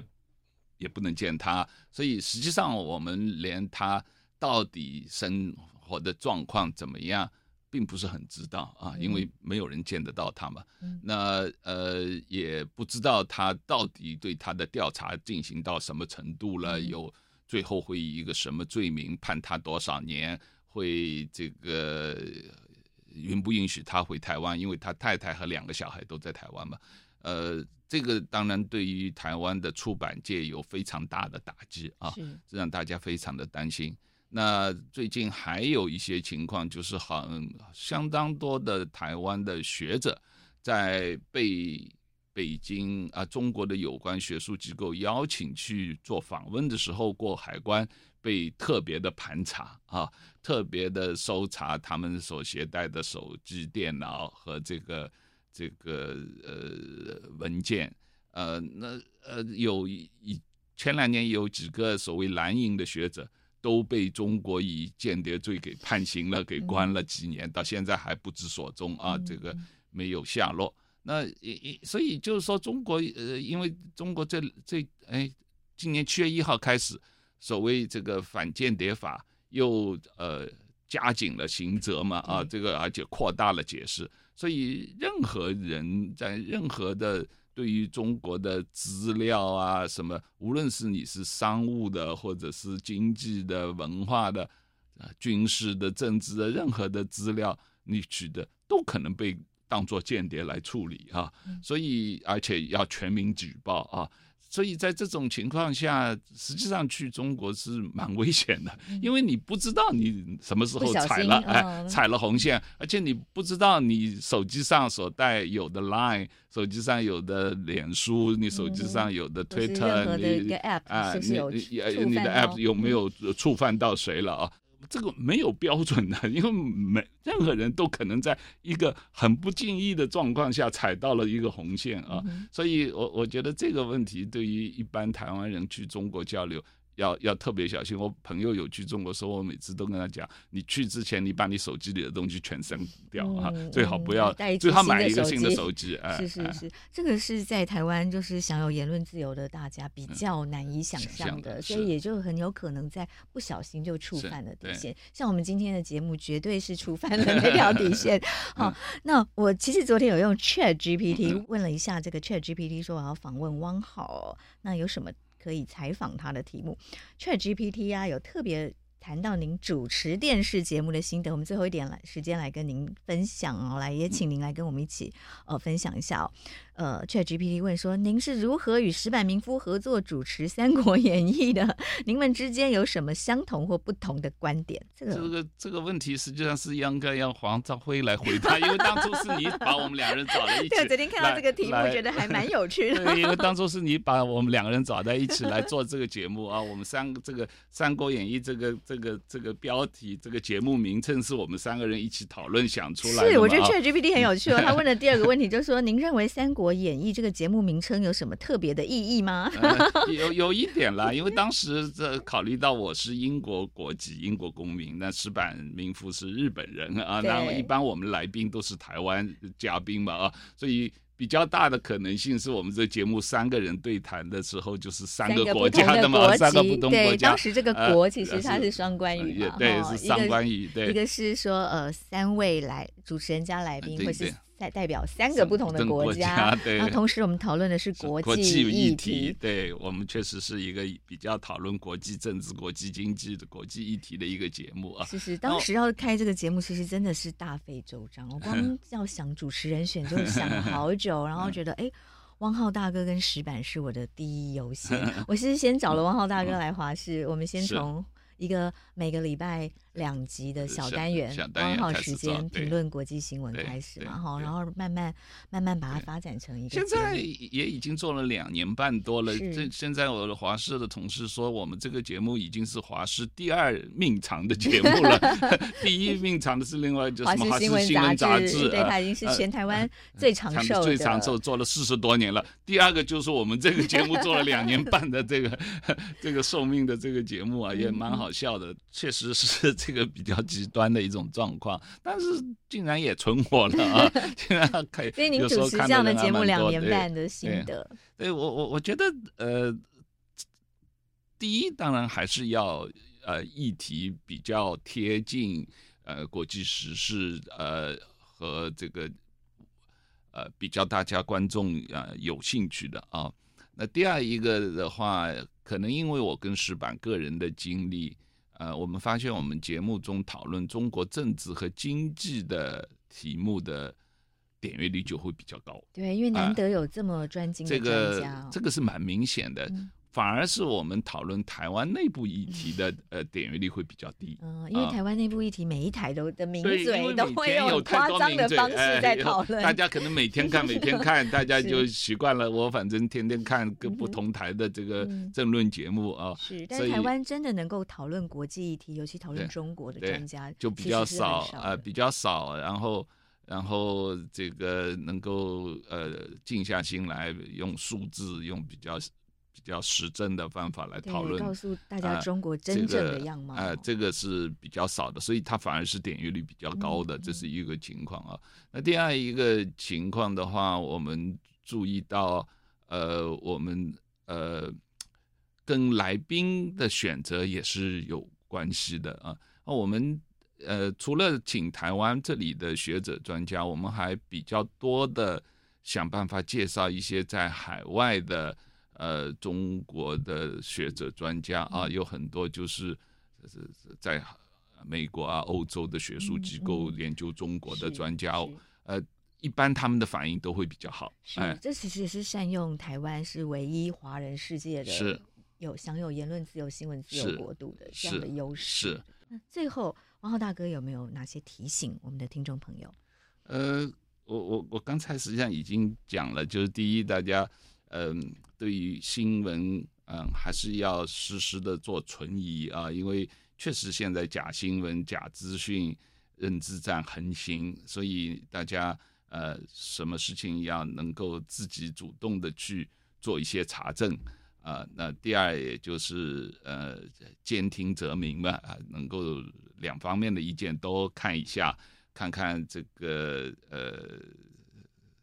也不能见他，所以实际上我们连他到底生活的状况怎么样，并不是很知道啊，因为没有人见得到他嘛。嗯、那呃，也不知道他到底对他的调查进行到什么程度了，嗯、有最后会以一个什么罪名判他多少年，会这个允不允许他回台湾？因为他太太和两个小孩都在台湾嘛。呃，这个当然对于台湾的出版界有非常大的打击啊，这让大家非常的担心。那最近还有一些情况，就是很相当多的台湾的学者在被北京啊中国的有关学术机构邀请去做访问的时候，过海关被特别的盘查啊，特别的搜查他们所携带的手机、电脑和这个这个呃文件。呃，那呃有一前两年有几个所谓蓝营的学者。都被中国以间谍罪给判刑了，给关了几年，到现在还不知所踪啊，这个没有下落。那也所以就是说，中国呃，因为中国这这哎，今年七月一号开始，所谓这个反间谍法又呃加紧了刑责嘛啊，这个而且扩大了解释，所以任何人在任何的。对于中国的资料啊，什么，无论是你是商务的，或者是经济的、文化的、啊军事的、政治的，任何的资料你取得，都可能被当作间谍来处理啊。所以，而且要全民举报啊。所以在这种情况下，实际上去中国是蛮危险的，因为你不知道你什么时候踩了哎踩了红线，而且你不知道你手机上所带有的 Line，手机上有的脸书，你手机上有的 Twitter，你啊你你你的 App 有没有触犯到谁了啊？这个没有标准的，因为没任何人都可能在一个很不经意的状况下踩到了一个红线啊，嗯、所以我我觉得这个问题对于一般台湾人去中国交流。要要特别小心。我朋友有去中国时候，我每次都跟他讲：你去之前，你把你手机里的东西全删掉啊，嗯、最好不要，带最好买一个新的手机。哎、是是是，哎、这个是在台湾就是享有言论自由的大家比较难以想象的，嗯、所以也就很有可能在不小心就触犯了底线。像我们今天的节目，绝对是触犯了那条底线。好，嗯、那我其实昨天有用 Chat GPT 问了一下这个 Chat GPT，说我要访问汪浩，那有什么？可以采访他的题目，ChatGPT 呀，有特别谈到您主持电视节目的心得，我们最后一点来时间来跟您分享哦，来也请您来跟我们一起呃分享一下哦。呃，ChatGPT 问说：“您是如何与石板明夫合作主持《三国演义》的？您们之间有什么相同或不同的观点？”这个这个这个问题实际上是应该让黄兆辉来回答，因为当初是你把我们两个人找在一起。对，昨天看到这个题目，觉得还蛮有趣的。对，因为当初是你把我们两个人找在一起来做这个节目啊，我们三个这个《三国演义》这个这个这个标题，这个节目名称是我们三个人一起讨论想出来的。是，我觉得 ChatGPT 很有趣哦。他问的第二个问题就是说：“ 您认为三国？”《演义》这个节目名称有什么特别的意义吗？呃、有有一点啦，因为当时这考虑到我是英国国籍、英国公民，那石板民夫是日本人啊，那对一般我们来宾都是台湾嘉宾嘛啊，所以。比较大的可能性是我们这节目三个人对谈的时候，就是三个国家的嘛，三个不同国家。对当时这个“国”其实它是双关语嘛，对，是双关语。对，一个是说呃，三位来主持人加来宾，或是代代表三个不同的国家。对，然后同时我们讨论的是国际议题。对，我们确实是一个比较讨论国际政治、国际经济的国际议题的一个节目啊。其实当时要开这个节目，其实真的是大费周章。我光 要想主持人选，就想了好久，然后觉得哎。汪浩大哥跟石板是我的第一优先，我是先找了汪浩大哥来华视，我们先从一个每个礼拜两集的小单元，刚好时间评论国际新闻开始嘛，哈，然后慢慢慢慢把它发展成一个。现在也已经做了两年半多了。这现在我的华视的同事说，我们这个节目已经是华视第二命长的节目了。第一命长的是另外就是华视新闻杂志，对，它已经是全台湾最长寿、最长寿，做了四十多年了。第二个就是我们这个节目做了两年半的这个 这个寿命的这个节目啊，也蛮好笑的。确实是这个比较极端的一种状况，但是竟然也存活了啊！竟然可以。所以您主持这样的节目两年半的心得，对，对我我我觉得呃，第一当然还是要呃议题比较贴近呃国际时事呃和这个呃比较大家观众啊、呃、有兴趣的啊。那第二一个的话，可能因为我跟石板个人的经历。呃，我们发现我们节目中讨论中国政治和经济的题目的点阅率就会比较高。对，因为难得有这么专精的专家、哦呃，这个这个是蛮明显的。嗯反而是我们讨论台湾内部议题的呃点阅率会比较低。嗯，因为台湾内部议题每一台都的名嘴都会用夸张的方式在讨论，大家可能每天看每天看，大家 就习惯了。我反正天天看各不同台的这个政论节目啊。是，但是台湾真的能够讨论国际议题，尤其讨论中国的专家就比较少啊，比较少。然后，然后这个能够呃静下心来用数字，用比较。比较实证的方法来讨论，告诉大家中国真正的样貌。呃，这个，呃，这个是比较少的，所以它反而是点阅率比较高的，嗯，这是一个情况啊。那第二一个情况的话，我们注意到，呃，我们呃跟来宾的选择也是有关系的啊。那我们呃除了请台湾这里的学者专家，我们还比较多的想办法介绍一些在海外的。呃，中国的学者专家啊，有很多就是是在美国啊、欧洲的学术机构研究中国的专家，呃，一般他们的反应都会比较好。哎，这其实也是善用台湾是唯一华人世界的是有享有言论自由、新闻自由国度的这样的优势。是。那最后，王浩大哥有没有哪些提醒我们的听众朋友？呃，我我我刚才实际上已经讲了，就是第一，大家。嗯，对于新闻，嗯，还是要时时的做存疑啊，因为确实现在假新闻、假资讯、认知战横行，所以大家呃，什么事情要能够自己主动的去做一些查证啊。那第二，也就是呃，兼听则明嘛，啊，能够两方面的意见都看一下，看看这个呃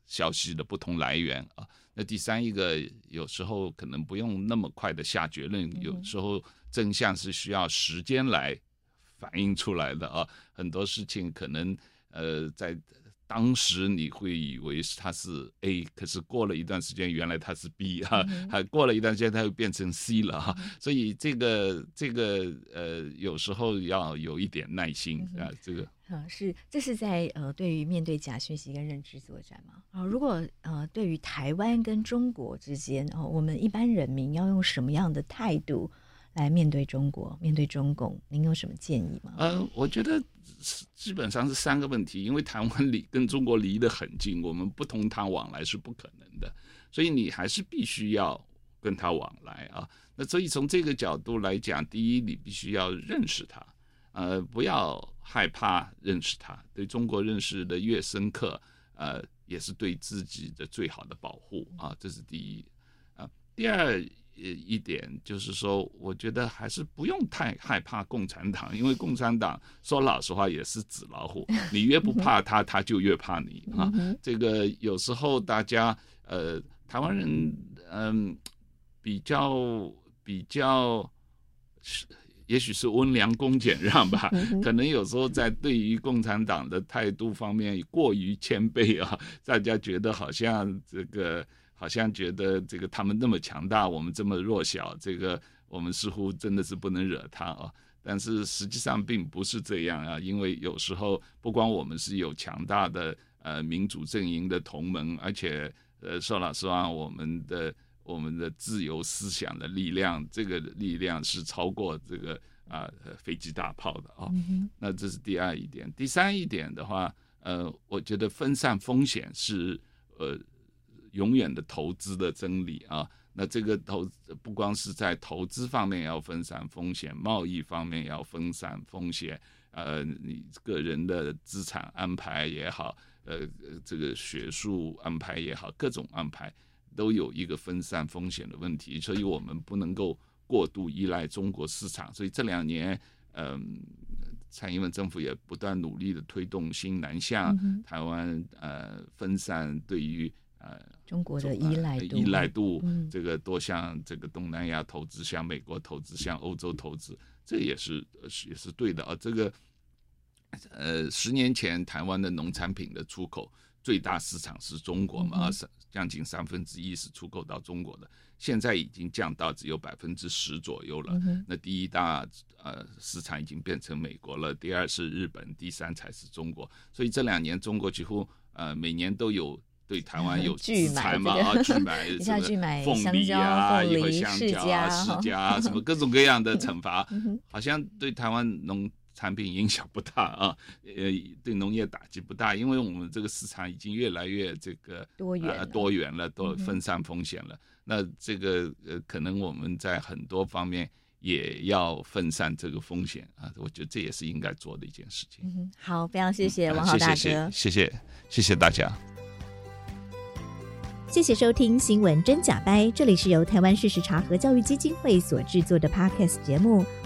消息的不同来源啊。那第三一个，有时候可能不用那么快的下结论，有时候真相是需要时间来反映出来的啊。很多事情可能呃在当时你会以为是它是 A，可是过了一段时间，原来它是 B 哈，还过了一段时间，它又变成 C 了哈。所以这个这个呃，有时候要有一点耐心啊，这个。啊，是，这是在呃，对于面对假讯息跟认知作战嘛？啊，如果呃，对于台湾跟中国之间，哦，我们一般人民要用什么样的态度来面对中国、面对中共？您有什么建议吗？呃，我觉得基本上是三个问题，因为台湾离跟中国离得很近，我们不同他往来是不可能的，所以你还是必须要跟他往来啊。那所以从这个角度来讲，第一，你必须要认识他。呃，不要害怕认识他，对中国认识的越深刻，呃，也是对自己的最好的保护啊，这是第一。啊，第二一点就是说，我觉得还是不用太害怕共产党，因为共产党说老实话也是纸老虎，你越不怕他，他就越怕你啊。这个有时候大家呃，台湾人嗯、呃，比较比较是。也许是温良恭俭让吧，可能有时候在对于共产党的态度方面过于谦卑啊，大家觉得好像这个好像觉得这个他们那么强大，我们这么弱小，这个我们似乎真的是不能惹他啊。但是实际上并不是这样啊，因为有时候不光我们是有强大的呃民主阵营的同盟，而且呃说老实话，我们的。我们的自由思想的力量，这个力量是超过这个啊、呃、飞机大炮的啊。那这是第二一点，第三一点的话，呃，我觉得分散风险是呃永远的投资的真理啊。那这个投不光是在投资方面要分散风险，贸易方面要分散风险，呃，你个人的资产安排也好，呃，这个学术安排也好，各种安排都有一个分散风险的问题，所以我们不能够过度依赖中国市场。所以这两年，嗯、呃，蔡英文政府也不断努力的推动新南向，嗯、台湾呃分散对于。呃，中国的依赖度，依赖度，这个多向这个东南亚投资，向美国投资，向欧洲投资，这也是也是对的啊。这个呃，十年前台湾的农产品的出口最大市场是中国嘛，三将近三分之一是出口到中国的，现在已经降到只有百分之十左右了。那第一大呃市场已经变成美国了，第二是日本，第三才是中国。所以这两年中国几乎呃每年都有。对台湾有 制裁嘛？啊，去买 什么凤梨啊，一会香蕉啊、释迦 啊，什么各种各样的惩罚，好像对台湾农产品影响不大啊，呃，对农业打击不大，因为我们这个市场已经越来越这个多元多元了，都分散风险了。那这个呃，可能我们在很多方面也要分散这个风险啊，我觉得这也是应该做的一件事情。嗯好，非常谢谢王浩大哥，谢谢谢谢大家。谢谢收听《新闻真假掰》，这里是由台湾事实查核教育基金会所制作的 Podcast 节目。